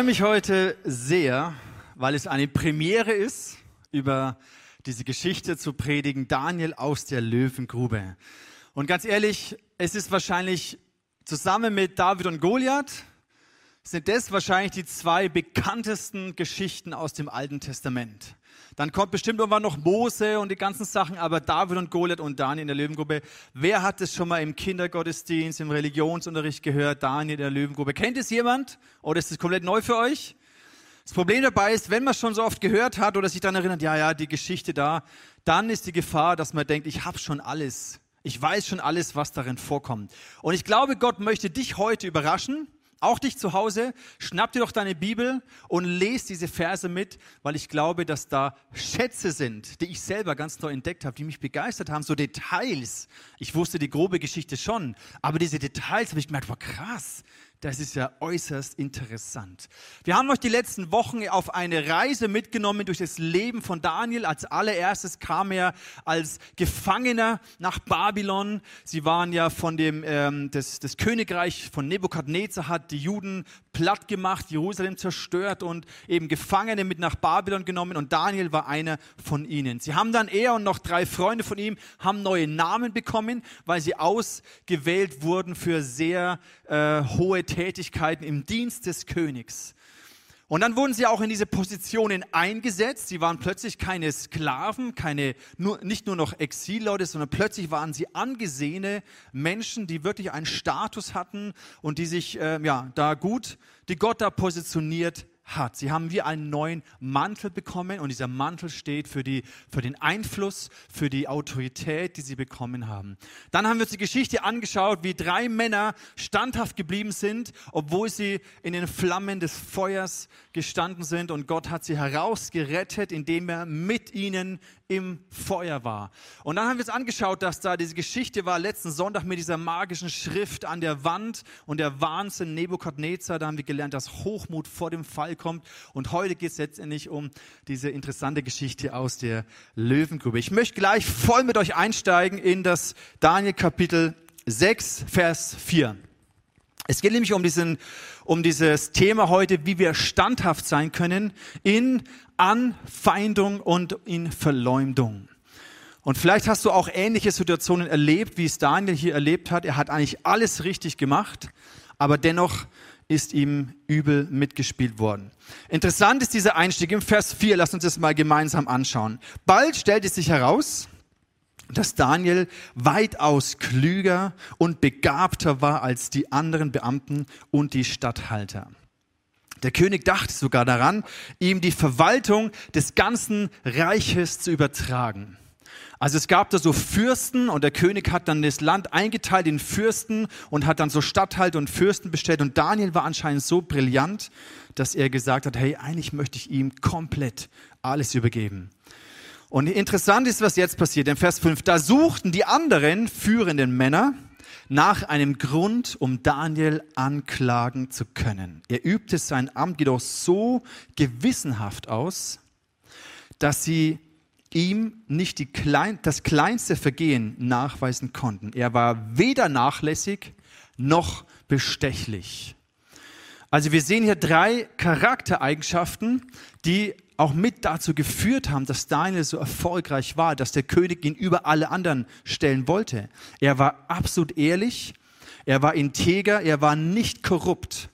freue mich heute sehr, weil es eine Premiere ist, über diese Geschichte zu predigen, Daniel aus der Löwengrube. Und ganz ehrlich, es ist wahrscheinlich zusammen mit David und Goliath, sind das wahrscheinlich die zwei bekanntesten Geschichten aus dem Alten Testament. Dann kommt bestimmt irgendwann noch Mose und die ganzen Sachen, aber David und Goliath und Daniel in der Löwengruppe. Wer hat es schon mal im Kindergottesdienst, im Religionsunterricht gehört? Daniel in der Löwengruppe. Kennt es jemand? Oder ist es komplett neu für euch? Das Problem dabei ist, wenn man schon so oft gehört hat oder sich dann erinnert, ja, ja, die Geschichte da, dann ist die Gefahr, dass man denkt, ich habe schon alles. Ich weiß schon alles, was darin vorkommt. Und ich glaube, Gott möchte dich heute überraschen auch dich zu Hause, schnapp dir doch deine Bibel und lese diese Verse mit, weil ich glaube, dass da Schätze sind, die ich selber ganz neu entdeckt habe, die mich begeistert haben, so Details. Ich wusste die grobe Geschichte schon, aber diese Details habe ich gemerkt, war krass. Das ist ja äußerst interessant. Wir haben euch die letzten Wochen auf eine Reise mitgenommen durch das Leben von Daniel. Als allererstes kam er als Gefangener nach Babylon. Sie waren ja von dem, ähm, das, das Königreich von Nebukadnezar hat die Juden platt gemacht, Jerusalem zerstört und eben Gefangene mit nach Babylon genommen und Daniel war einer von ihnen. Sie haben dann er und noch drei Freunde von ihm haben neue Namen bekommen, weil sie ausgewählt wurden für sehr äh, hohe Tätigkeiten im Dienst des Königs. Und dann wurden sie auch in diese Positionen eingesetzt. Sie waren plötzlich keine Sklaven, keine, nur, nicht nur noch Exilleute, sondern plötzlich waren sie angesehene Menschen, die wirklich einen Status hatten und die sich äh, ja, da gut, die Gott da positioniert hat. Sie haben wie einen neuen Mantel bekommen und dieser Mantel steht für, die, für den Einfluss, für die Autorität, die sie bekommen haben. Dann haben wir uns die Geschichte angeschaut, wie drei Männer standhaft geblieben sind, obwohl sie in den Flammen des Feuers gestanden sind und Gott hat sie herausgerettet, indem er mit ihnen im Feuer war. Und dann haben wir uns angeschaut, dass da diese Geschichte war letzten Sonntag mit dieser magischen Schrift an der Wand und der Wahnsinn Nebukadnezar. Da haben wir gelernt, dass Hochmut vor dem Fall kommt. Und heute geht es letztendlich um diese interessante Geschichte aus der Löwengrube. Ich möchte gleich voll mit euch einsteigen in das Daniel Kapitel 6, Vers 4. Es geht nämlich um, diesen, um dieses Thema heute, wie wir standhaft sein können in Anfeindung und in Verleumdung. Und vielleicht hast du auch ähnliche Situationen erlebt, wie es Daniel hier erlebt hat. Er hat eigentlich alles richtig gemacht, aber dennoch ist ihm übel mitgespielt worden. Interessant ist dieser Einstieg im Vers 4. Lass uns das mal gemeinsam anschauen. Bald stellt es sich heraus, dass Daniel weitaus klüger und begabter war als die anderen Beamten und die Statthalter. Der König dachte sogar daran, ihm die Verwaltung des ganzen Reiches zu übertragen. Also es gab da so Fürsten und der König hat dann das Land eingeteilt in Fürsten und hat dann so Statthalter und Fürsten bestellt. Und Daniel war anscheinend so brillant, dass er gesagt hat, hey, eigentlich möchte ich ihm komplett alles übergeben. Und interessant ist, was jetzt passiert. In Vers 5, da suchten die anderen führenden Männer, nach einem Grund, um Daniel anklagen zu können. Er übte sein Amt jedoch so gewissenhaft aus, dass sie ihm nicht die klein, das kleinste Vergehen nachweisen konnten. Er war weder nachlässig noch bestechlich. Also wir sehen hier drei Charaktereigenschaften, die auch mit dazu geführt haben, dass Daniel so erfolgreich war, dass der König ihn über alle anderen stellen wollte. Er war absolut ehrlich, er war integer, er war nicht korrupt.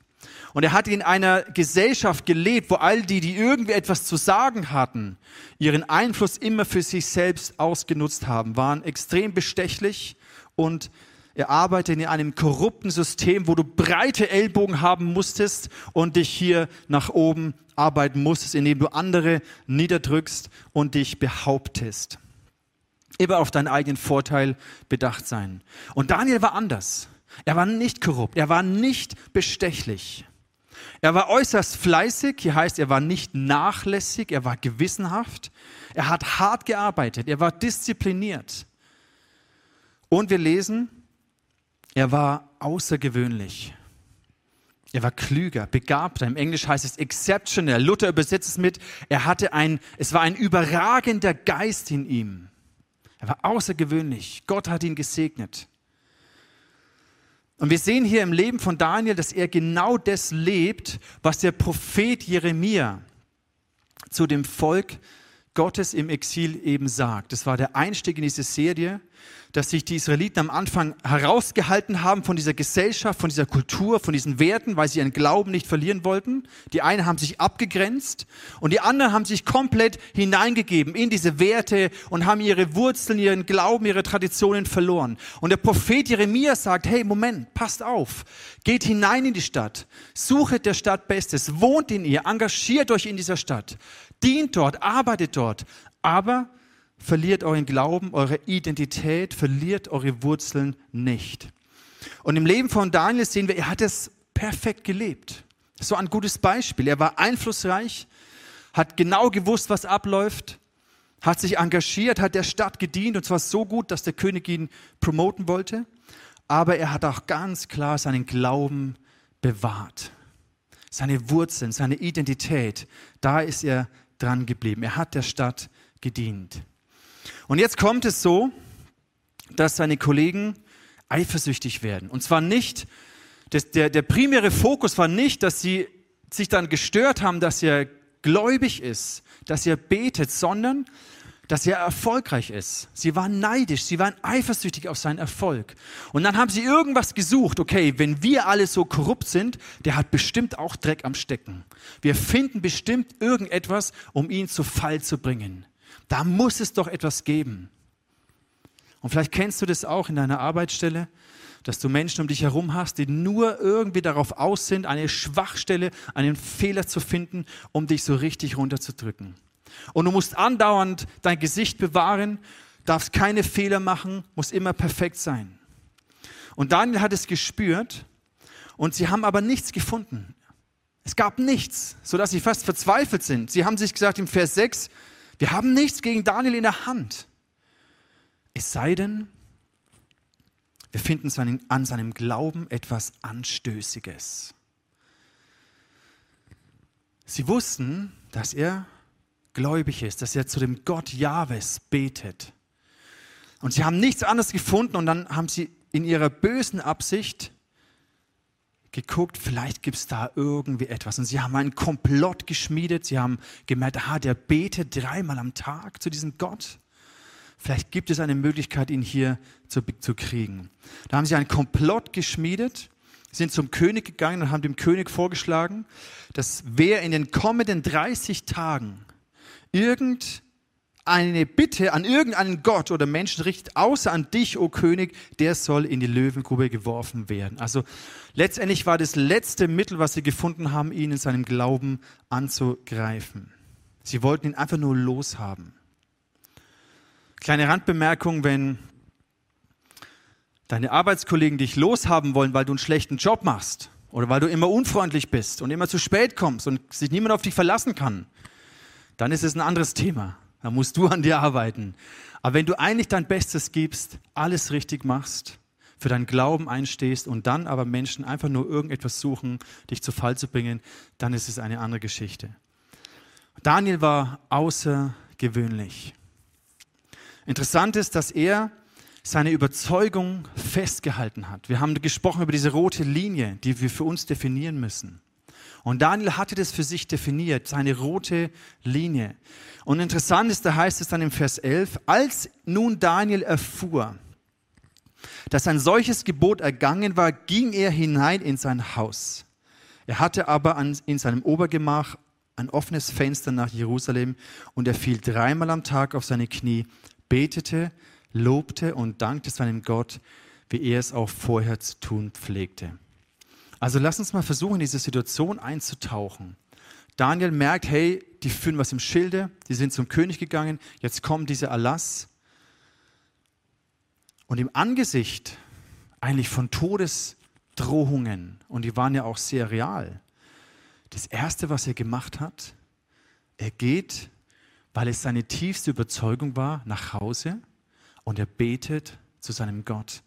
Und er hat in einer Gesellschaft gelebt, wo all die, die irgendwie etwas zu sagen hatten, ihren Einfluss immer für sich selbst ausgenutzt haben, waren extrem bestechlich und er arbeitet in einem korrupten System, wo du breite Ellbogen haben musstest und dich hier nach oben arbeiten musstest, indem du andere niederdrückst und dich behauptest. Immer auf deinen eigenen Vorteil bedacht sein. Und Daniel war anders. Er war nicht korrupt, er war nicht bestechlich. Er war äußerst fleißig, hier heißt, er war nicht nachlässig, er war gewissenhaft, er hat hart gearbeitet, er war diszipliniert. Und wir lesen, er war außergewöhnlich. Er war klüger, begabter. Im Englisch heißt es exceptional. Luther übersetzt es mit, er hatte ein, es war ein überragender Geist in ihm. Er war außergewöhnlich. Gott hat ihn gesegnet. Und wir sehen hier im Leben von Daniel, dass er genau das lebt, was der Prophet Jeremia zu dem Volk Gottes im Exil eben sagt. Das war der Einstieg in diese Serie, dass sich die Israeliten am Anfang herausgehalten haben von dieser Gesellschaft, von dieser Kultur, von diesen Werten, weil sie ihren Glauben nicht verlieren wollten. Die einen haben sich abgegrenzt und die anderen haben sich komplett hineingegeben in diese Werte und haben ihre Wurzeln, ihren Glauben, ihre Traditionen verloren. Und der Prophet Jeremia sagt, hey, Moment, passt auf, geht hinein in die Stadt, suchet der Stadt Bestes, wohnt in ihr, engagiert euch in dieser Stadt, dient dort, arbeitet dort, aber verliert euren Glauben, eure Identität, verliert eure Wurzeln nicht. Und im Leben von Daniel sehen wir, er hat es perfekt gelebt. Das war ein gutes Beispiel. Er war einflussreich, hat genau gewusst, was abläuft, hat sich engagiert, hat der Stadt gedient und zwar so gut, dass der König ihn promoten wollte. Aber er hat auch ganz klar seinen Glauben bewahrt. Seine Wurzeln, seine Identität, da ist er dran geblieben. Er hat der Stadt gedient. Und jetzt kommt es so, dass seine Kollegen eifersüchtig werden. Und zwar nicht, das, der, der primäre Fokus war nicht, dass sie sich dann gestört haben, dass er gläubig ist, dass er betet, sondern dass er erfolgreich ist. Sie waren neidisch, sie waren eifersüchtig auf seinen Erfolg. Und dann haben sie irgendwas gesucht. Okay, wenn wir alle so korrupt sind, der hat bestimmt auch Dreck am Stecken. Wir finden bestimmt irgendetwas, um ihn zu Fall zu bringen. Da muss es doch etwas geben. Und vielleicht kennst du das auch in deiner Arbeitsstelle, dass du Menschen um dich herum hast, die nur irgendwie darauf aus sind, eine Schwachstelle, einen Fehler zu finden, um dich so richtig runterzudrücken. Und du musst andauernd dein Gesicht bewahren, darfst keine Fehler machen, musst immer perfekt sein. Und Daniel hat es gespürt und sie haben aber nichts gefunden. Es gab nichts, sodass sie fast verzweifelt sind. Sie haben sich gesagt im Vers 6, wir haben nichts gegen Daniel in der Hand. Es sei denn, wir finden an seinem Glauben etwas Anstößiges. Sie wussten, dass er gläubig ist, dass er zu dem Gott Jahwes betet. Und sie haben nichts anderes gefunden und dann haben sie in ihrer bösen Absicht geguckt, vielleicht gibt es da irgendwie etwas. Und sie haben einen Komplott geschmiedet. Sie haben gemerkt, aha, der betet dreimal am Tag zu diesem Gott. Vielleicht gibt es eine Möglichkeit, ihn hier zu, zu kriegen. Da haben sie einen Komplott geschmiedet, sind zum König gegangen und haben dem König vorgeschlagen, dass wer in den kommenden 30 Tagen irgend eine Bitte an irgendeinen Gott oder Menschen richtet, außer an dich, o oh König, der soll in die Löwengrube geworfen werden. Also letztendlich war das letzte Mittel, was sie gefunden haben, ihn in seinem Glauben anzugreifen. Sie wollten ihn einfach nur loshaben. Kleine Randbemerkung, wenn deine Arbeitskollegen dich loshaben wollen, weil du einen schlechten Job machst oder weil du immer unfreundlich bist und immer zu spät kommst und sich niemand auf dich verlassen kann, dann ist es ein anderes Thema. Da musst du an dir arbeiten. Aber wenn du eigentlich dein Bestes gibst, alles richtig machst, für deinen Glauben einstehst und dann aber Menschen einfach nur irgendetwas suchen, dich zu Fall zu bringen, dann ist es eine andere Geschichte. Daniel war außergewöhnlich. Interessant ist, dass er seine Überzeugung festgehalten hat. Wir haben gesprochen über diese rote Linie, die wir für uns definieren müssen. Und Daniel hatte das für sich definiert, seine rote Linie. Und interessant ist, da heißt es dann im Vers 11, als nun Daniel erfuhr, dass ein solches Gebot ergangen war, ging er hinein in sein Haus. Er hatte aber an, in seinem Obergemach ein offenes Fenster nach Jerusalem und er fiel dreimal am Tag auf seine Knie, betete, lobte und dankte seinem Gott, wie er es auch vorher zu tun pflegte. Also lass uns mal versuchen, in diese Situation einzutauchen. Daniel merkt, hey, die führen was im Schilde, die sind zum König gegangen, jetzt kommt dieser Erlass. Und im Angesicht eigentlich von Todesdrohungen, und die waren ja auch sehr real, das Erste, was er gemacht hat, er geht, weil es seine tiefste Überzeugung war, nach Hause und er betet zu seinem Gott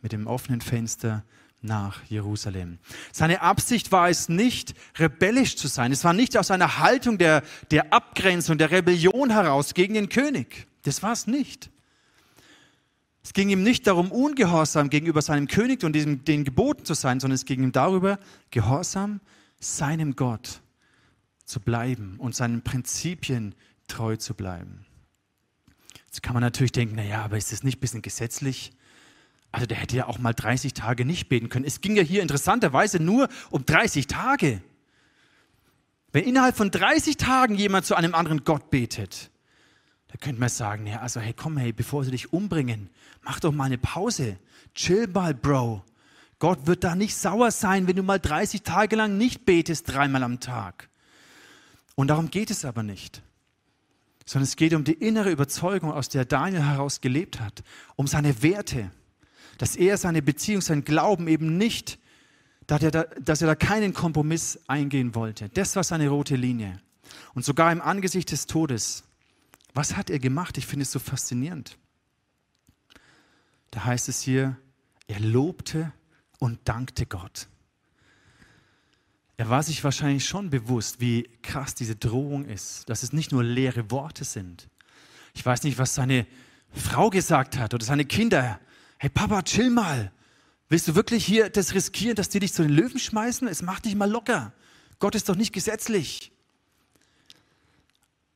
mit dem offenen Fenster nach Jerusalem. Seine Absicht war es nicht, rebellisch zu sein. Es war nicht aus einer Haltung der, der Abgrenzung, der Rebellion heraus gegen den König. Das war es nicht. Es ging ihm nicht darum, ungehorsam gegenüber seinem König und diesem, den Geboten zu sein, sondern es ging ihm darüber, gehorsam seinem Gott zu bleiben und seinen Prinzipien treu zu bleiben. Jetzt kann man natürlich denken, naja, aber ist das nicht ein bisschen gesetzlich? Also der hätte ja auch mal 30 Tage nicht beten können. Es ging ja hier interessanterweise nur um 30 Tage. Wenn innerhalb von 30 Tagen jemand zu einem anderen Gott betet, da könnte man sagen, ja, also hey, komm, hey, bevor sie dich umbringen, mach doch mal eine Pause. Chill mal, Bro. Gott wird da nicht sauer sein, wenn du mal 30 Tage lang nicht betest, dreimal am Tag. Und darum geht es aber nicht. Sondern es geht um die innere Überzeugung, aus der Daniel heraus gelebt hat, um seine Werte, dass er seine Beziehung, sein Glauben eben nicht, dass er da, dass er da keinen Kompromiss eingehen wollte. Das war seine rote Linie. Und sogar im Angesicht des Todes was hat er gemacht? Ich finde es so faszinierend. Da heißt es hier, er lobte und dankte Gott. Er war sich wahrscheinlich schon bewusst, wie krass diese Drohung ist, dass es nicht nur leere Worte sind. Ich weiß nicht, was seine Frau gesagt hat oder seine Kinder. Hey Papa, chill mal. Willst du wirklich hier das riskieren, dass die dich zu den Löwen schmeißen? Es macht dich mal locker. Gott ist doch nicht gesetzlich.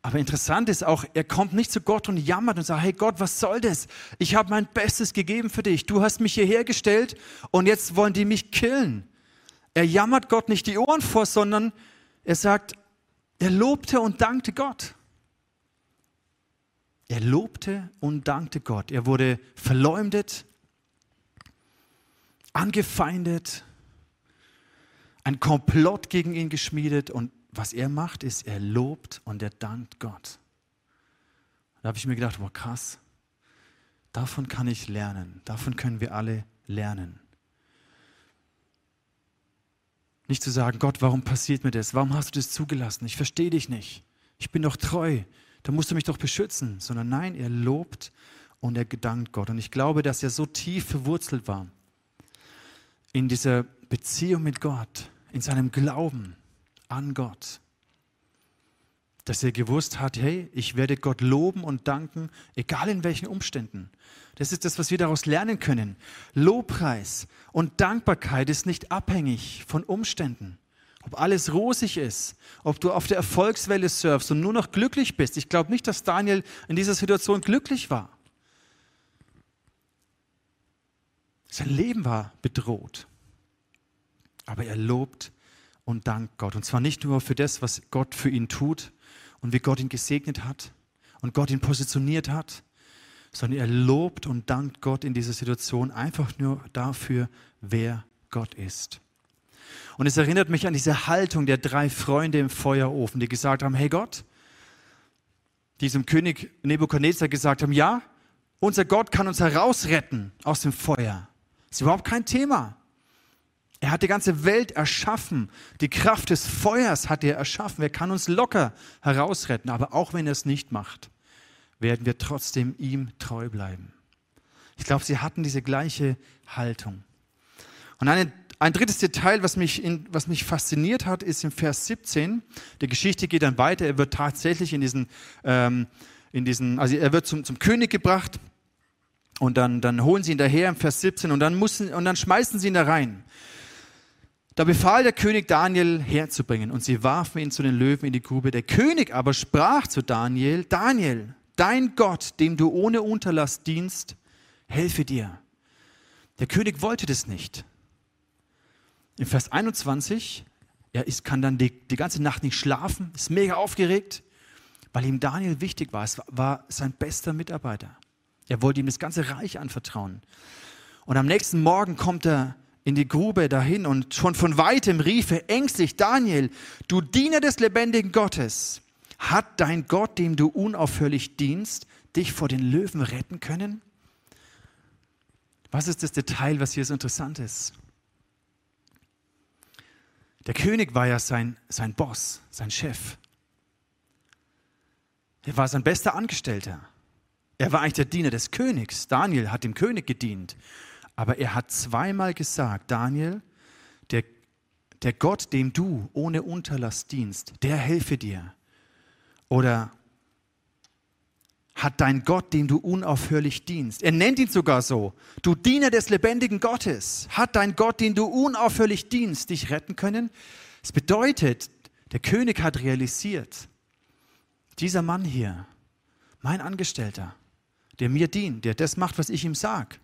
Aber interessant ist auch, er kommt nicht zu Gott und jammert und sagt, hey Gott, was soll das? Ich habe mein Bestes gegeben für dich. Du hast mich hierher gestellt und jetzt wollen die mich killen. Er jammert Gott nicht die Ohren vor, sondern er sagt, er lobte und dankte Gott. Er lobte und dankte Gott. Er wurde verleumdet, angefeindet, ein Komplott gegen ihn geschmiedet und was er macht, ist, er lobt und er dankt Gott. Da habe ich mir gedacht, wow, krass, davon kann ich lernen, davon können wir alle lernen. Nicht zu sagen, Gott, warum passiert mir das? Warum hast du das zugelassen? Ich verstehe dich nicht. Ich bin doch treu. Da musst du mich doch beschützen. Sondern nein, er lobt und er gedankt Gott. Und ich glaube, dass er so tief verwurzelt war in dieser Beziehung mit Gott, in seinem Glauben, an Gott. Dass er gewusst hat, hey, ich werde Gott loben und danken, egal in welchen Umständen. Das ist das, was wir daraus lernen können. Lobpreis und Dankbarkeit ist nicht abhängig von Umständen. Ob alles rosig ist, ob du auf der Erfolgswelle surfst und nur noch glücklich bist. Ich glaube nicht, dass Daniel in dieser Situation glücklich war. Sein Leben war bedroht. Aber er lobt und dankt Gott. Und zwar nicht nur für das, was Gott für ihn tut und wie Gott ihn gesegnet hat und Gott ihn positioniert hat, sondern er lobt und dankt Gott in dieser Situation einfach nur dafür, wer Gott ist. Und es erinnert mich an diese Haltung der drei Freunde im Feuerofen, die gesagt haben, hey Gott, diesem König Nebukadnezar gesagt haben, ja, unser Gott kann uns herausretten aus dem Feuer. Ist überhaupt kein Thema. Er hat die ganze Welt erschaffen. Die Kraft des Feuers hat er erschaffen. Er kann uns locker herausretten. Aber auch wenn er es nicht macht, werden wir trotzdem ihm treu bleiben. Ich glaube, sie hatten diese gleiche Haltung. Und eine, ein drittes Detail, was mich, in, was mich fasziniert hat, ist im Vers 17. Die Geschichte geht dann weiter. Er wird tatsächlich in diesen, ähm, in diesen also er wird zum, zum König gebracht. Und dann, dann holen sie ihn daher im Vers 17 und dann, müssen, und dann schmeißen sie ihn da rein. Da befahl der König Daniel herzubringen und sie warfen ihn zu den Löwen in die Grube. Der König aber sprach zu Daniel, Daniel, dein Gott, dem du ohne Unterlass dienst, helfe dir. Der König wollte das nicht. In Vers 21, er ist, kann dann die, die ganze Nacht nicht schlafen, ist mega aufgeregt, weil ihm Daniel wichtig war. Es war sein bester Mitarbeiter. Er wollte ihm das ganze Reich anvertrauen. Und am nächsten Morgen kommt er in die Grube dahin und schon von weitem rief er ängstlich, Daniel, du Diener des lebendigen Gottes, hat dein Gott, dem du unaufhörlich dienst, dich vor den Löwen retten können? Was ist das Detail, was hier so interessant ist? Der König war ja sein, sein Boss, sein Chef. Er war sein bester Angestellter. Er war eigentlich der Diener des Königs. Daniel hat dem König gedient. Aber er hat zweimal gesagt, Daniel, der, der Gott, dem du ohne Unterlass dienst, der helfe dir. Oder hat dein Gott, dem du unaufhörlich dienst. Er nennt ihn sogar so. Du Diener des lebendigen Gottes. Hat dein Gott, den du unaufhörlich dienst, dich retten können? Es bedeutet, der König hat realisiert, dieser Mann hier, mein Angestellter, der mir dient, der das macht, was ich ihm sage,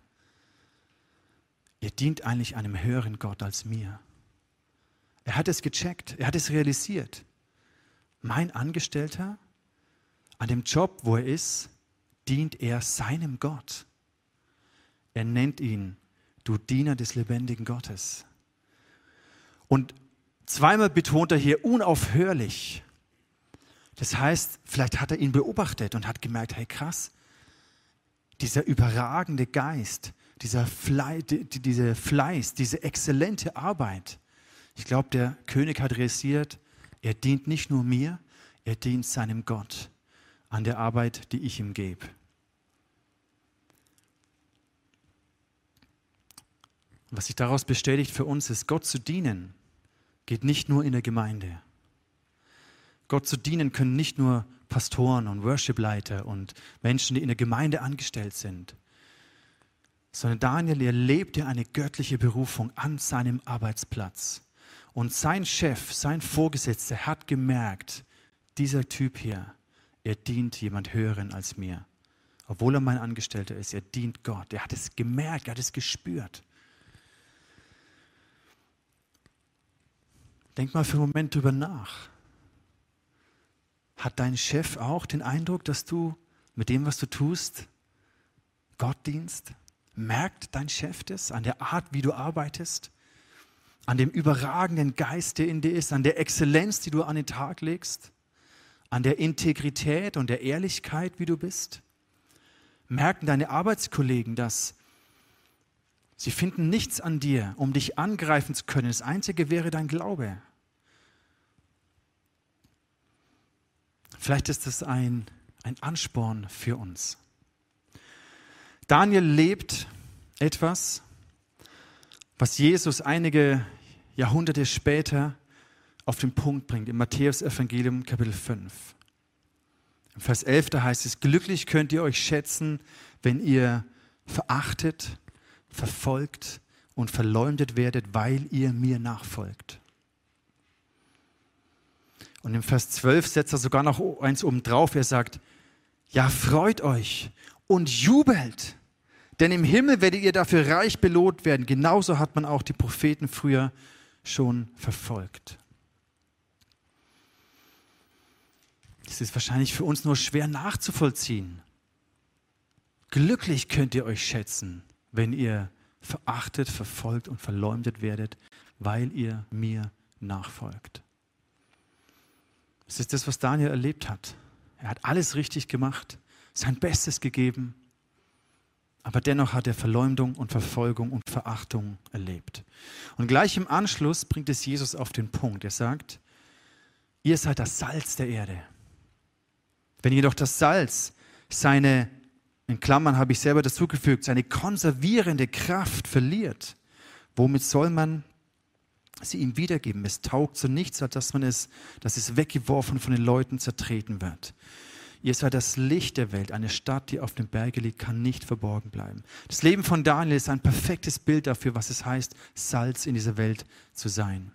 er dient eigentlich einem höheren Gott als mir. Er hat es gecheckt, er hat es realisiert. Mein Angestellter, an dem Job, wo er ist, dient er seinem Gott. Er nennt ihn, du Diener des lebendigen Gottes. Und zweimal betont er hier unaufhörlich. Das heißt, vielleicht hat er ihn beobachtet und hat gemerkt, hey krass, dieser überragende Geist, dieser Fleiß, diese Fleiß, diese exzellente Arbeit. Ich glaube, der König hat realisiert, er dient nicht nur mir, er dient seinem Gott an der Arbeit, die ich ihm gebe. Was sich daraus bestätigt für uns ist, Gott zu dienen, geht nicht nur in der Gemeinde. Gott zu dienen können nicht nur Pastoren und Worshipleiter und Menschen, die in der Gemeinde angestellt sind, sondern Daniel erlebte eine göttliche Berufung an seinem Arbeitsplatz. Und sein Chef, sein Vorgesetzter hat gemerkt, dieser Typ hier, er dient jemand Höheren als mir. Obwohl er mein Angestellter ist, er dient Gott. Er hat es gemerkt, er hat es gespürt. Denk mal für einen Moment drüber nach. Hat dein Chef auch den Eindruck, dass du mit dem, was du tust, Gott dienst? Merkt dein Chef das an der Art, wie du arbeitest? An dem überragenden Geist, der in dir ist, an der Exzellenz, die du an den Tag legst? An der Integrität und der Ehrlichkeit, wie du bist? Merken deine Arbeitskollegen das? Sie finden nichts an dir, um dich angreifen zu können. Das Einzige wäre dein Glaube. Vielleicht ist das ein, ein Ansporn für uns. Daniel lebt etwas, was Jesus einige Jahrhunderte später auf den Punkt bringt, im Matthäus-Evangelium Kapitel 5. Im Vers 11, da heißt es, glücklich könnt ihr euch schätzen, wenn ihr verachtet, verfolgt und verleumdet werdet, weil ihr mir nachfolgt. Und im Vers 12 setzt er sogar noch eins oben drauf. Er sagt, ja, freut euch und jubelt, denn im Himmel werdet ihr dafür reich belohnt werden. Genauso hat man auch die Propheten früher schon verfolgt. Das ist wahrscheinlich für uns nur schwer nachzuvollziehen. Glücklich könnt ihr euch schätzen, wenn ihr verachtet, verfolgt und verleumdet werdet, weil ihr mir nachfolgt. Das ist das, was Daniel erlebt hat. Er hat alles richtig gemacht sein Bestes gegeben, aber dennoch hat er Verleumdung und Verfolgung und Verachtung erlebt. Und gleich im Anschluss bringt es Jesus auf den Punkt. Er sagt, ihr seid das Salz der Erde. Wenn jedoch das Salz seine, in Klammern habe ich selber dazugefügt, seine konservierende Kraft verliert, womit soll man sie ihm wiedergeben? Es taugt zu nichts, als dass man es, dass es weggeworfen von den Leuten zertreten wird. Ihr seid das Licht der Welt. Eine Stadt, die auf dem Berge liegt, kann nicht verborgen bleiben. Das Leben von Daniel ist ein perfektes Bild dafür, was es heißt, Salz in dieser Welt zu sein.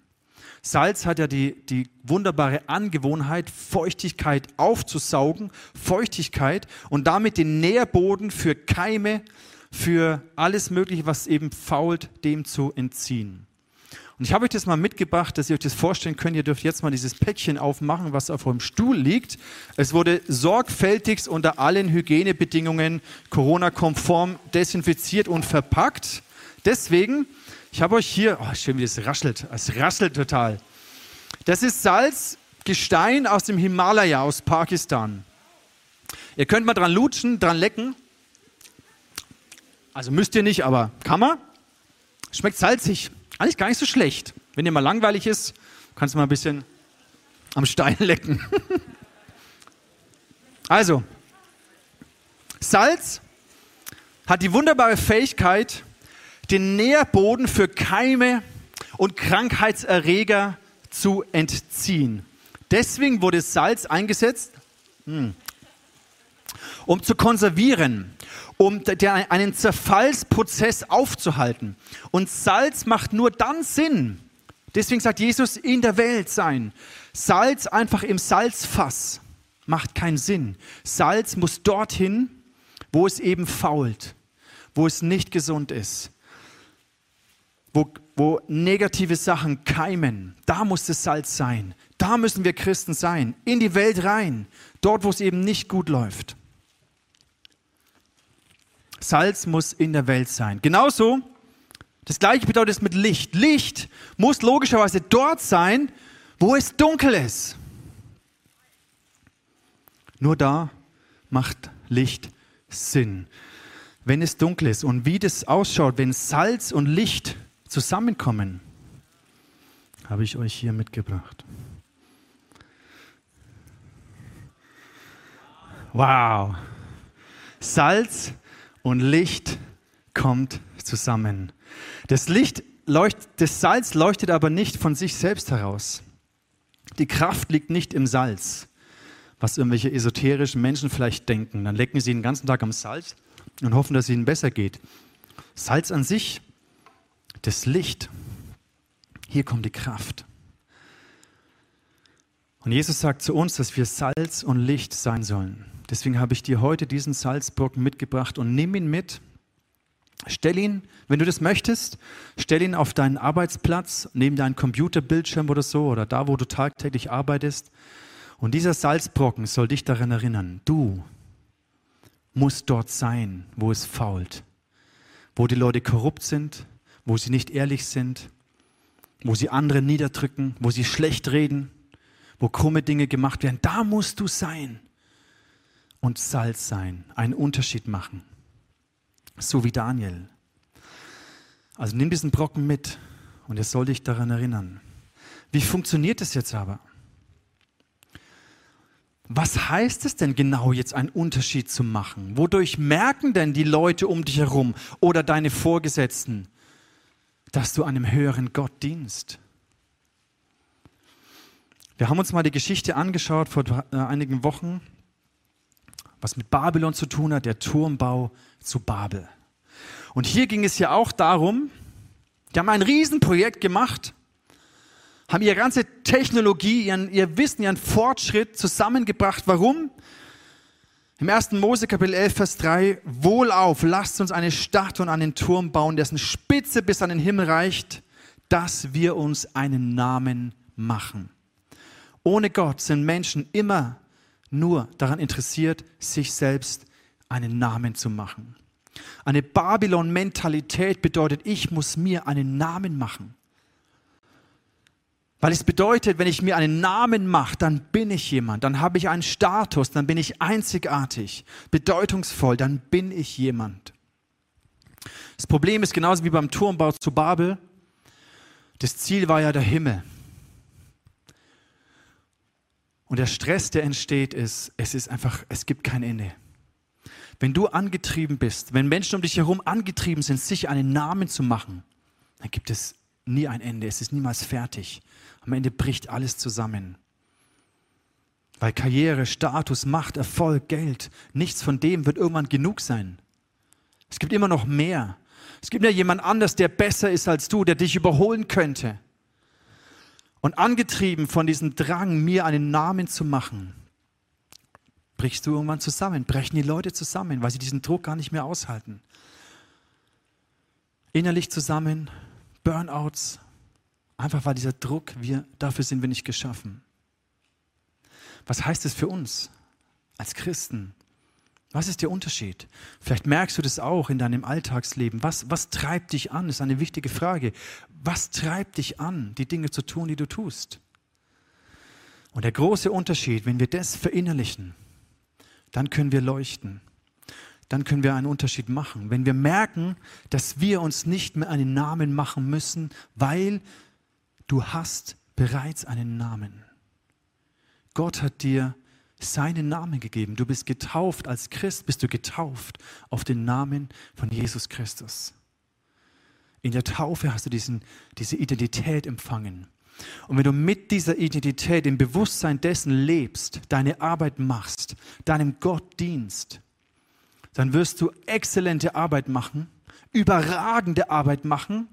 Salz hat ja die, die wunderbare Angewohnheit, Feuchtigkeit aufzusaugen, Feuchtigkeit und damit den Nährboden für Keime, für alles Mögliche, was eben fault, dem zu entziehen. Und ich habe euch das mal mitgebracht, dass ihr euch das vorstellen könnt. Ihr dürft jetzt mal dieses Päckchen aufmachen, was auf eurem Stuhl liegt. Es wurde sorgfältigst unter allen Hygienebedingungen Corona-konform desinfiziert und verpackt. Deswegen, ich habe euch hier, oh schön wie das raschelt, es raschelt total. Das ist Salzgestein aus dem Himalaya, aus Pakistan. Ihr könnt mal dran lutschen, dran lecken. Also müsst ihr nicht, aber kann man. Schmeckt salzig. Eigentlich gar nicht so schlecht. Wenn dir mal langweilig ist, kannst du mal ein bisschen am Stein lecken. also, Salz hat die wunderbare Fähigkeit, den Nährboden für Keime und Krankheitserreger zu entziehen. Deswegen wurde Salz eingesetzt, hm, um zu konservieren, um einen Zerfallsprozess aufzuhalten. Und Salz macht nur dann Sinn. Deswegen sagt Jesus, in der Welt sein. Salz einfach im Salzfass macht keinen Sinn. Salz muss dorthin, wo es eben fault, wo es nicht gesund ist, wo, wo negative Sachen keimen. Da muss das Salz sein. Da müssen wir Christen sein. In die Welt rein, dort, wo es eben nicht gut läuft. Salz muss in der Welt sein. Genauso, das gleiche bedeutet es mit Licht. Licht muss logischerweise dort sein, wo es dunkel ist. Nur da macht Licht Sinn. Wenn es dunkel ist und wie das ausschaut, wenn Salz und Licht zusammenkommen, habe ich euch hier mitgebracht. Wow. Salz und Licht kommt zusammen. Das Licht leuchtet, das Salz leuchtet aber nicht von sich selbst heraus. Die Kraft liegt nicht im Salz, was irgendwelche esoterischen Menschen vielleicht denken. Dann lecken sie den ganzen Tag am Salz und hoffen, dass es ihnen besser geht. Salz an sich, das Licht, hier kommt die Kraft. Und Jesus sagt zu uns, dass wir Salz und Licht sein sollen. Deswegen habe ich dir heute diesen Salzbrocken mitgebracht und nimm ihn mit. Stell ihn, wenn du das möchtest, stell ihn auf deinen Arbeitsplatz, neben deinen Computerbildschirm oder so, oder da, wo du tagtäglich arbeitest. Und dieser Salzbrocken soll dich daran erinnern, du musst dort sein, wo es fault, wo die Leute korrupt sind, wo sie nicht ehrlich sind, wo sie andere niederdrücken, wo sie schlecht reden, wo krumme Dinge gemacht werden. Da musst du sein und Salz sein, einen Unterschied machen. So wie Daniel. Also nimm diesen Brocken mit und er soll dich daran erinnern. Wie funktioniert es jetzt aber? Was heißt es denn genau, jetzt einen Unterschied zu machen? Wodurch merken denn die Leute um dich herum oder deine Vorgesetzten, dass du einem höheren Gott dienst? Wir haben uns mal die Geschichte angeschaut vor äh, einigen Wochen was mit Babylon zu tun hat, der Turmbau zu Babel. Und hier ging es ja auch darum, die haben ein Riesenprojekt gemacht, haben ihre ganze Technologie, ihren, ihr Wissen, ihren Fortschritt zusammengebracht. Warum? Im 1. Mose Kapitel 11, Vers 3, Wohlauf, lasst uns eine Stadt und einen Turm bauen, dessen Spitze bis an den Himmel reicht, dass wir uns einen Namen machen. Ohne Gott sind Menschen immer nur daran interessiert, sich selbst einen Namen zu machen. Eine Babylon-Mentalität bedeutet, ich muss mir einen Namen machen. Weil es bedeutet, wenn ich mir einen Namen mache, dann bin ich jemand, dann habe ich einen Status, dann bin ich einzigartig, bedeutungsvoll, dann bin ich jemand. Das Problem ist genauso wie beim Turmbau zu Babel. Das Ziel war ja der Himmel. Und der Stress, der entsteht, ist, es ist einfach, es gibt kein Ende. Wenn du angetrieben bist, wenn Menschen um dich herum angetrieben sind, sich einen Namen zu machen, dann gibt es nie ein Ende. Es ist niemals fertig. Am Ende bricht alles zusammen. Weil Karriere, Status, Macht, Erfolg, Geld, nichts von dem wird irgendwann genug sein. Es gibt immer noch mehr. Es gibt ja jemand anders, der besser ist als du, der dich überholen könnte. Und angetrieben von diesem Drang, mir einen Namen zu machen, brichst du irgendwann zusammen, brechen die Leute zusammen, weil sie diesen Druck gar nicht mehr aushalten. Innerlich zusammen, Burnouts, einfach weil dieser Druck, wir, dafür sind wir nicht geschaffen. Was heißt es für uns als Christen? Was ist der Unterschied? Vielleicht merkst du das auch in deinem Alltagsleben. Was, was treibt dich an? Das ist eine wichtige Frage. Was treibt dich an, die Dinge zu tun, die du tust? Und der große Unterschied, wenn wir das verinnerlichen, dann können wir leuchten. Dann können wir einen Unterschied machen. Wenn wir merken, dass wir uns nicht mehr einen Namen machen müssen, weil du hast bereits einen Namen. Gott hat dir seinen Namen gegeben. Du bist getauft als Christ, bist du getauft auf den Namen von Jesus Christus. In der Taufe hast du diesen, diese Identität empfangen. Und wenn du mit dieser Identität im Bewusstsein dessen lebst, deine Arbeit machst, deinem Gott dienst, dann wirst du exzellente Arbeit machen, überragende Arbeit machen,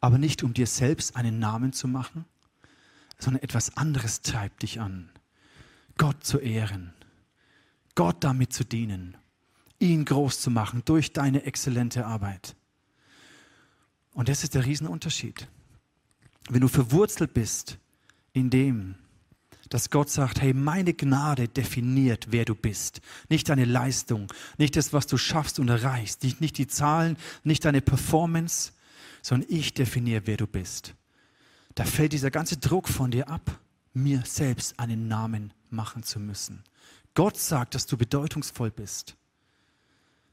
aber nicht um dir selbst einen Namen zu machen, sondern etwas anderes treibt dich an. Gott zu ehren, Gott damit zu dienen, ihn groß zu machen durch deine exzellente Arbeit. Und das ist der Riesenunterschied. Wenn du verwurzelt bist in dem, dass Gott sagt, hey, meine Gnade definiert, wer du bist. Nicht deine Leistung, nicht das, was du schaffst und erreichst, nicht, nicht die Zahlen, nicht deine Performance, sondern ich definiere, wer du bist. Da fällt dieser ganze Druck von dir ab, mir selbst einen Namen machen zu müssen. Gott sagt, dass du bedeutungsvoll bist.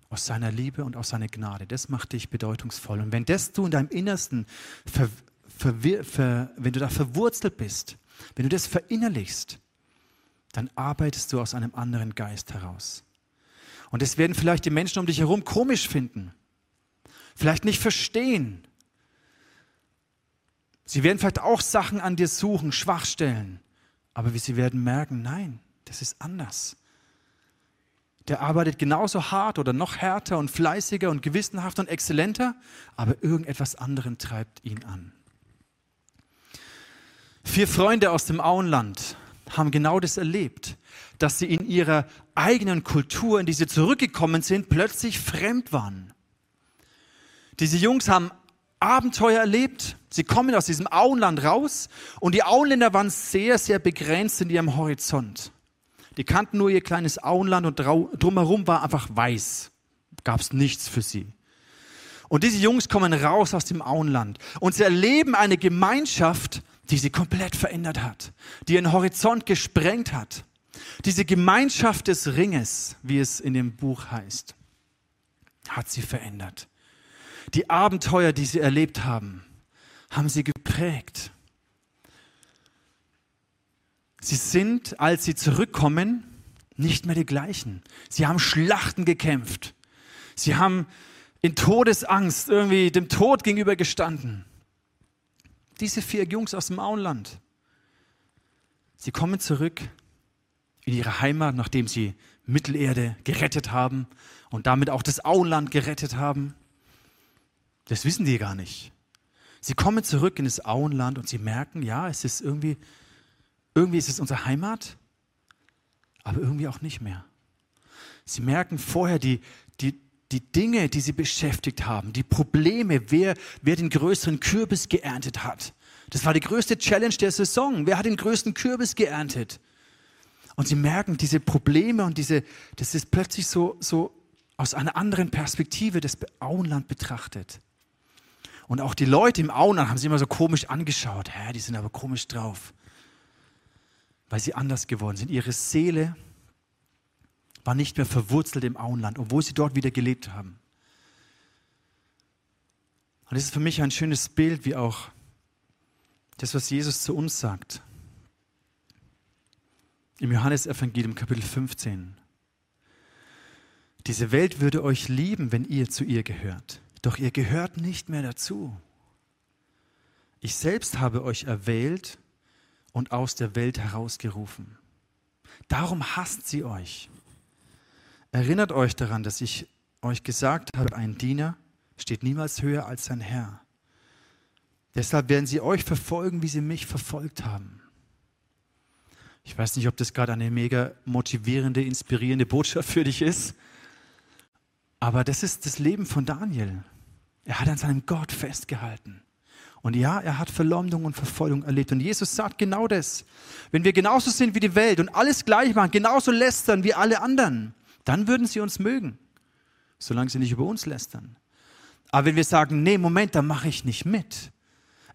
Aus seiner Liebe und aus seiner Gnade. Das macht dich bedeutungsvoll. Und wenn das du in deinem Innersten, ver, ver, ver, wenn du da verwurzelt bist, wenn du das verinnerlichst, dann arbeitest du aus einem anderen Geist heraus. Und das werden vielleicht die Menschen um dich herum komisch finden, vielleicht nicht verstehen. Sie werden vielleicht auch Sachen an dir suchen, Schwachstellen, aber sie werden merken, nein, das ist anders. Der arbeitet genauso hart oder noch härter und fleißiger und gewissenhafter und exzellenter, aber irgendetwas anderem treibt ihn an. Vier Freunde aus dem Auenland haben genau das erlebt, dass sie in ihrer eigenen Kultur, in die sie zurückgekommen sind, plötzlich fremd waren. Diese Jungs haben Abenteuer erlebt. Sie kommen aus diesem Auenland raus und die Auenländer waren sehr, sehr begrenzt in ihrem Horizont. Die kannten nur ihr kleines Auenland und drumherum war einfach weiß. Gab es nichts für sie. Und diese Jungs kommen raus aus dem Auenland und sie erleben eine Gemeinschaft, die sie komplett verändert hat, die ihren Horizont gesprengt hat. Diese Gemeinschaft des Ringes, wie es in dem Buch heißt, hat sie verändert. Die Abenteuer, die sie erlebt haben, haben sie geprägt. Sie sind, als sie zurückkommen, nicht mehr die gleichen. Sie haben Schlachten gekämpft. Sie haben in Todesangst irgendwie dem Tod gegenüber gestanden. Diese vier Jungs aus dem Auenland. Sie kommen zurück in ihre Heimat, nachdem sie Mittelerde gerettet haben und damit auch das Auenland gerettet haben. Das wissen die gar nicht. Sie kommen zurück in das Auenland und sie merken, ja, es ist irgendwie, irgendwie ist es unsere Heimat, aber irgendwie auch nicht mehr. Sie merken vorher die, die, die Dinge, die sie beschäftigt haben, die Probleme, wer, wer den größeren Kürbis geerntet hat. Das war die größte Challenge der Saison. Wer hat den größten Kürbis geerntet? Und sie merken diese Probleme und diese, das ist plötzlich so, so aus einer anderen Perspektive das Auenland betrachtet. Und auch die Leute im Auenland haben sie immer so komisch angeschaut. Hä, die sind aber komisch drauf. Weil sie anders geworden sind. Ihre Seele war nicht mehr verwurzelt im Auenland, obwohl sie dort wieder gelebt haben. Und das ist für mich ein schönes Bild, wie auch das, was Jesus zu uns sagt. Im Johannesevangelium Kapitel 15. Diese Welt würde euch lieben, wenn ihr zu ihr gehört. Doch ihr gehört nicht mehr dazu. Ich selbst habe euch erwählt und aus der Welt herausgerufen. Darum hasst sie euch. Erinnert euch daran, dass ich euch gesagt habe, ein Diener steht niemals höher als sein Herr. Deshalb werden sie euch verfolgen, wie sie mich verfolgt haben. Ich weiß nicht, ob das gerade eine mega motivierende, inspirierende Botschaft für dich ist, aber das ist das Leben von Daniel. Er hat an seinem Gott festgehalten. Und ja, er hat Verleumdung und Verfolgung erlebt. Und Jesus sagt genau das. Wenn wir genauso sind wie die Welt und alles gleich machen, genauso lästern wie alle anderen, dann würden sie uns mögen, solange sie nicht über uns lästern. Aber wenn wir sagen, nee, Moment, da mache ich nicht mit,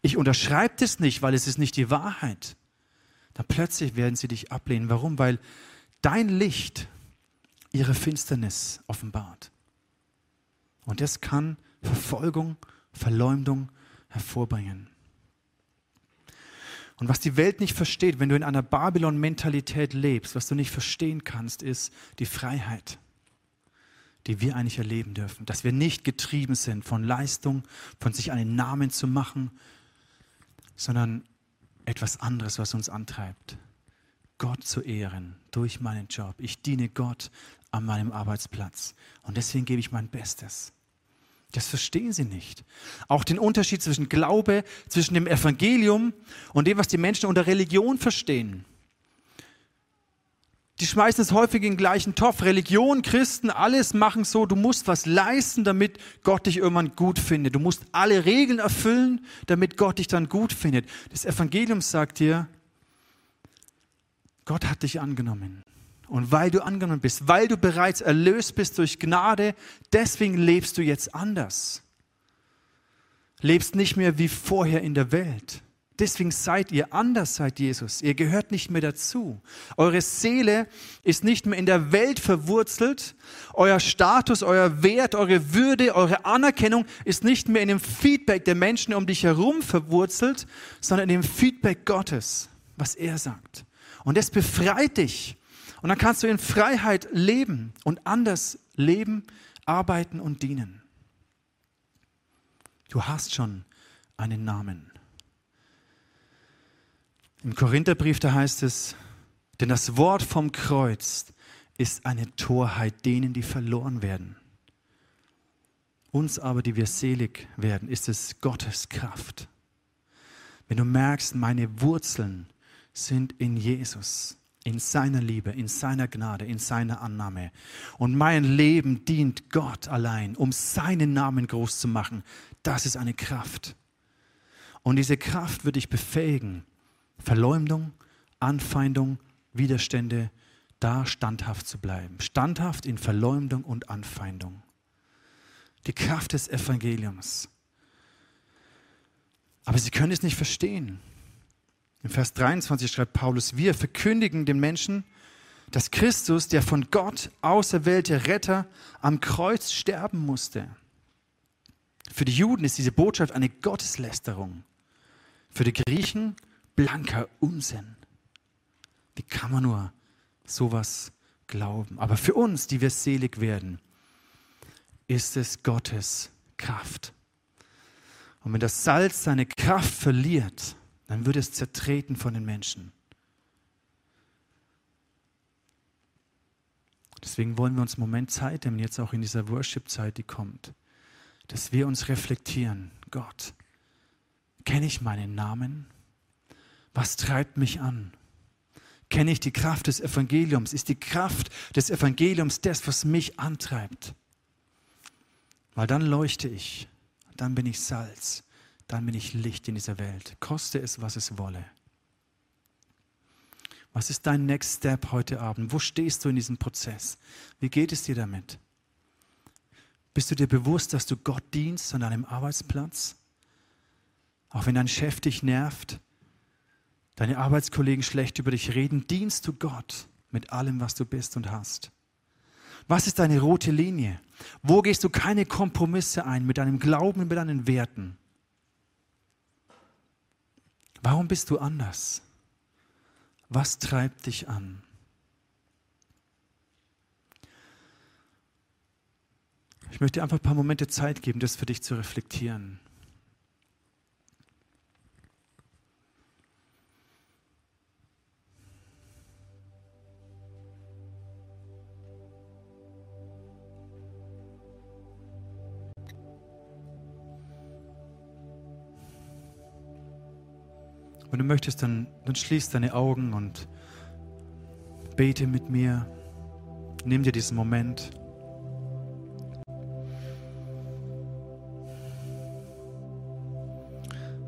ich unterschreibe das nicht, weil es ist nicht die Wahrheit, dann plötzlich werden sie dich ablehnen. Warum? Weil dein Licht ihre Finsternis offenbart. Und das kann Verfolgung, Verleumdung hervorbringen. Und was die Welt nicht versteht, wenn du in einer Babylon-Mentalität lebst, was du nicht verstehen kannst, ist die Freiheit, die wir eigentlich erleben dürfen. Dass wir nicht getrieben sind von Leistung, von sich einen Namen zu machen, sondern etwas anderes, was uns antreibt. Gott zu ehren durch meinen Job. Ich diene Gott an meinem Arbeitsplatz. Und deswegen gebe ich mein Bestes. Das verstehen sie nicht. Auch den Unterschied zwischen Glaube, zwischen dem Evangelium und dem, was die Menschen unter Religion verstehen. Die schmeißen es häufig in den gleichen Topf. Religion, Christen, alles machen so. Du musst was leisten, damit Gott dich irgendwann gut findet. Du musst alle Regeln erfüllen, damit Gott dich dann gut findet. Das Evangelium sagt dir, Gott hat dich angenommen. Und weil du angenommen bist, weil du bereits erlöst bist durch Gnade, deswegen lebst du jetzt anders. Lebst nicht mehr wie vorher in der Welt. Deswegen seid ihr anders seit Jesus. Ihr gehört nicht mehr dazu. Eure Seele ist nicht mehr in der Welt verwurzelt. Euer Status, euer Wert, eure Würde, eure Anerkennung ist nicht mehr in dem Feedback der Menschen um dich herum verwurzelt, sondern in dem Feedback Gottes, was er sagt. Und das befreit dich. Und dann kannst du in Freiheit leben und anders leben, arbeiten und dienen. Du hast schon einen Namen. Im Korintherbrief, da heißt es, denn das Wort vom Kreuz ist eine Torheit denen, die verloren werden. Uns aber, die wir selig werden, ist es Gottes Kraft. Wenn du merkst, meine Wurzeln sind in Jesus, in seiner Liebe, in seiner Gnade, in seiner Annahme. Und mein Leben dient Gott allein, um seinen Namen groß zu machen. Das ist eine Kraft. Und diese Kraft wird dich befähigen, Verleumdung, Anfeindung, Widerstände, da standhaft zu bleiben. Standhaft in Verleumdung und Anfeindung. Die Kraft des Evangeliums. Aber sie können es nicht verstehen. Im Vers 23 schreibt Paulus, wir verkündigen den Menschen, dass Christus, der von Gott auserwählte Retter, am Kreuz sterben musste. Für die Juden ist diese Botschaft eine Gotteslästerung. Für die Griechen blanker Unsinn. Wie kann man nur sowas glauben? Aber für uns, die wir selig werden, ist es Gottes Kraft. Und wenn das Salz seine Kraft verliert, dann wird es zertreten von den Menschen. Deswegen wollen wir uns einen Moment Zeit nehmen, jetzt auch in dieser Worship-Zeit, die kommt, dass wir uns reflektieren. Gott, kenne ich meinen Namen? Was treibt mich an? Kenne ich die Kraft des Evangeliums? Ist die Kraft des Evangeliums das, was mich antreibt? Weil dann leuchte ich, dann bin ich Salz dann bin ich Licht in dieser Welt. Koste es, was es wolle. Was ist dein Next Step heute Abend? Wo stehst du in diesem Prozess? Wie geht es dir damit? Bist du dir bewusst, dass du Gott dienst an deinem Arbeitsplatz? Auch wenn dein Chef dich nervt, deine Arbeitskollegen schlecht über dich reden, dienst du Gott mit allem, was du bist und hast. Was ist deine rote Linie? Wo gehst du keine Kompromisse ein mit deinem Glauben mit deinen Werten? Warum bist du anders? Was treibt dich an? Ich möchte einfach ein paar Momente Zeit geben, das für dich zu reflektieren. Wenn du möchtest, dann, dann schließ deine Augen und bete mit mir. Nimm dir diesen Moment.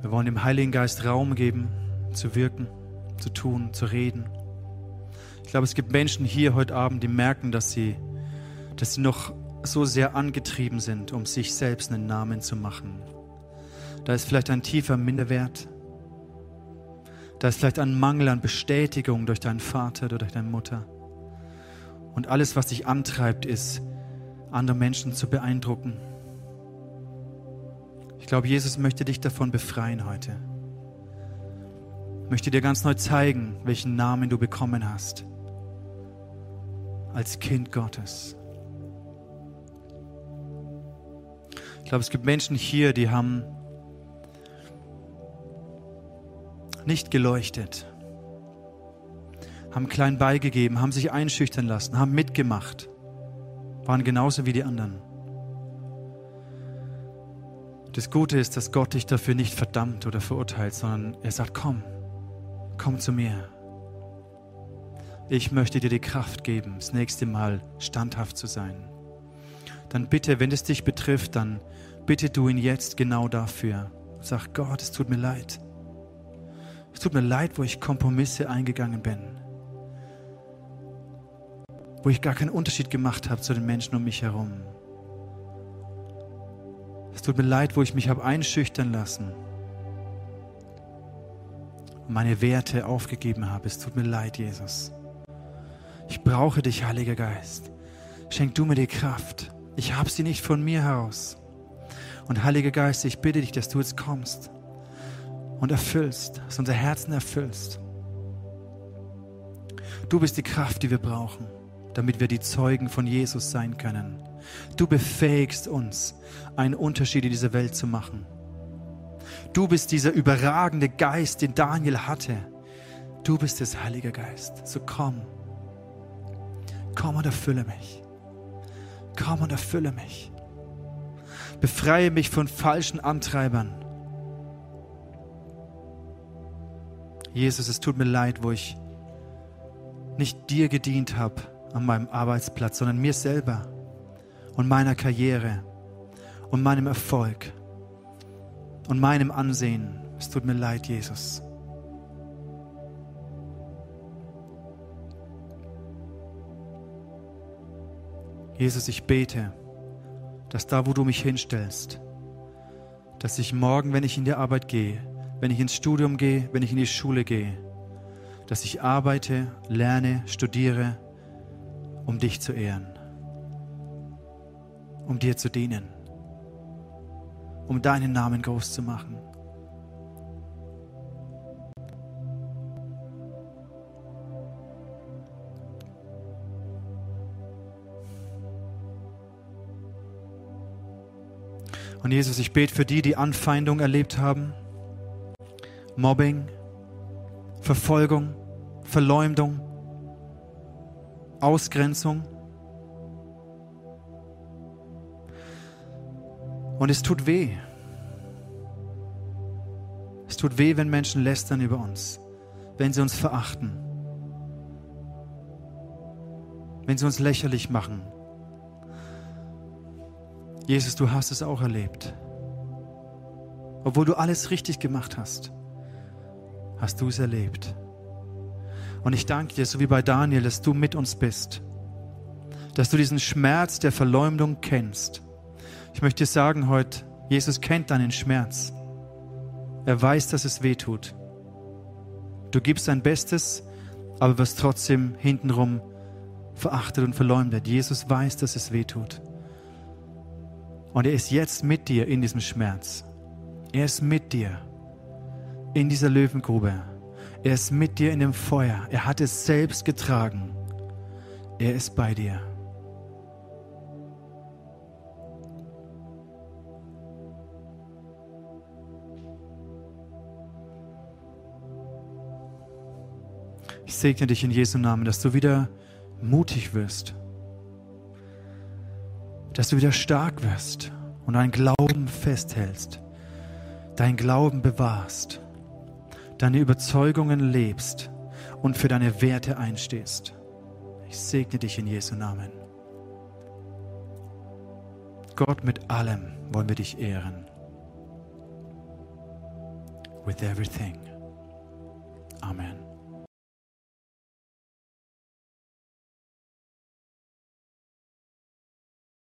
Wir wollen dem Heiligen Geist Raum geben, zu wirken, zu tun, zu reden. Ich glaube, es gibt Menschen hier heute Abend, die merken, dass sie, dass sie noch so sehr angetrieben sind, um sich selbst einen Namen zu machen. Da ist vielleicht ein tiefer Minderwert, da ist vielleicht ein Mangel an Bestätigung durch deinen Vater oder durch deine Mutter. Und alles, was dich antreibt, ist, andere Menschen zu beeindrucken. Ich glaube, Jesus möchte dich davon befreien heute. Möchte dir ganz neu zeigen, welchen Namen du bekommen hast. Als Kind Gottes. Ich glaube, es gibt Menschen hier, die haben nicht geleuchtet. haben klein beigegeben, haben sich einschüchtern lassen, haben mitgemacht, waren genauso wie die anderen. Das Gute ist, dass Gott dich dafür nicht verdammt oder verurteilt, sondern er sagt, komm, komm zu mir. Ich möchte dir die Kraft geben, das nächste Mal standhaft zu sein. Dann bitte, wenn es dich betrifft, dann bitte du ihn jetzt genau dafür. Sag, Gott, es tut mir leid. Es tut mir leid, wo ich Kompromisse eingegangen bin. Wo ich gar keinen Unterschied gemacht habe zu den Menschen um mich herum. Es tut mir leid, wo ich mich habe einschüchtern lassen und meine Werte aufgegeben habe. Es tut mir leid, Jesus. Ich brauche dich, Heiliger Geist. Schenk du mir die Kraft. Ich habe sie nicht von mir heraus. Und Heiliger Geist, ich bitte dich, dass du jetzt kommst und erfüllst, dass unser Herzen erfüllst. Du bist die Kraft, die wir brauchen, damit wir die Zeugen von Jesus sein können. Du befähigst uns, einen Unterschied in dieser Welt zu machen. Du bist dieser überragende Geist, den Daniel hatte. Du bist es, Heiliger Geist. So komm. Komm und erfülle mich. Komm und erfülle mich. Befreie mich von falschen Antreibern. Jesus, es tut mir leid, wo ich nicht dir gedient habe an meinem Arbeitsplatz, sondern mir selber und meiner Karriere und meinem Erfolg und meinem Ansehen. Es tut mir leid, Jesus. Jesus, ich bete, dass da, wo du mich hinstellst, dass ich morgen, wenn ich in die Arbeit gehe, wenn ich ins Studium gehe, wenn ich in die Schule gehe, dass ich arbeite, lerne, studiere, um dich zu ehren, um dir zu dienen, um deinen Namen groß zu machen. Und Jesus, ich bete für die, die Anfeindung erlebt haben, Mobbing, Verfolgung, Verleumdung, Ausgrenzung. Und es tut weh. Es tut weh, wenn Menschen lästern über uns, wenn sie uns verachten, wenn sie uns lächerlich machen, Jesus, du hast es auch erlebt. Obwohl du alles richtig gemacht hast, hast du es erlebt. Und ich danke dir, so wie bei Daniel, dass du mit uns bist. Dass du diesen Schmerz der Verleumdung kennst. Ich möchte dir sagen heute, Jesus kennt deinen Schmerz. Er weiß, dass es weh tut. Du gibst dein Bestes, aber wirst trotzdem hintenrum verachtet und verleumdet. Jesus weiß, dass es weh tut. Und er ist jetzt mit dir in diesem Schmerz. Er ist mit dir in dieser Löwengrube. Er ist mit dir in dem Feuer. Er hat es selbst getragen. Er ist bei dir. Ich segne dich in Jesu Namen, dass du wieder mutig wirst dass du wieder stark wirst und deinen Glauben festhältst, deinen Glauben bewahrst, deine Überzeugungen lebst und für deine Werte einstehst. Ich segne dich in Jesu Namen. Gott, mit allem wollen wir dich ehren. With everything. Amen.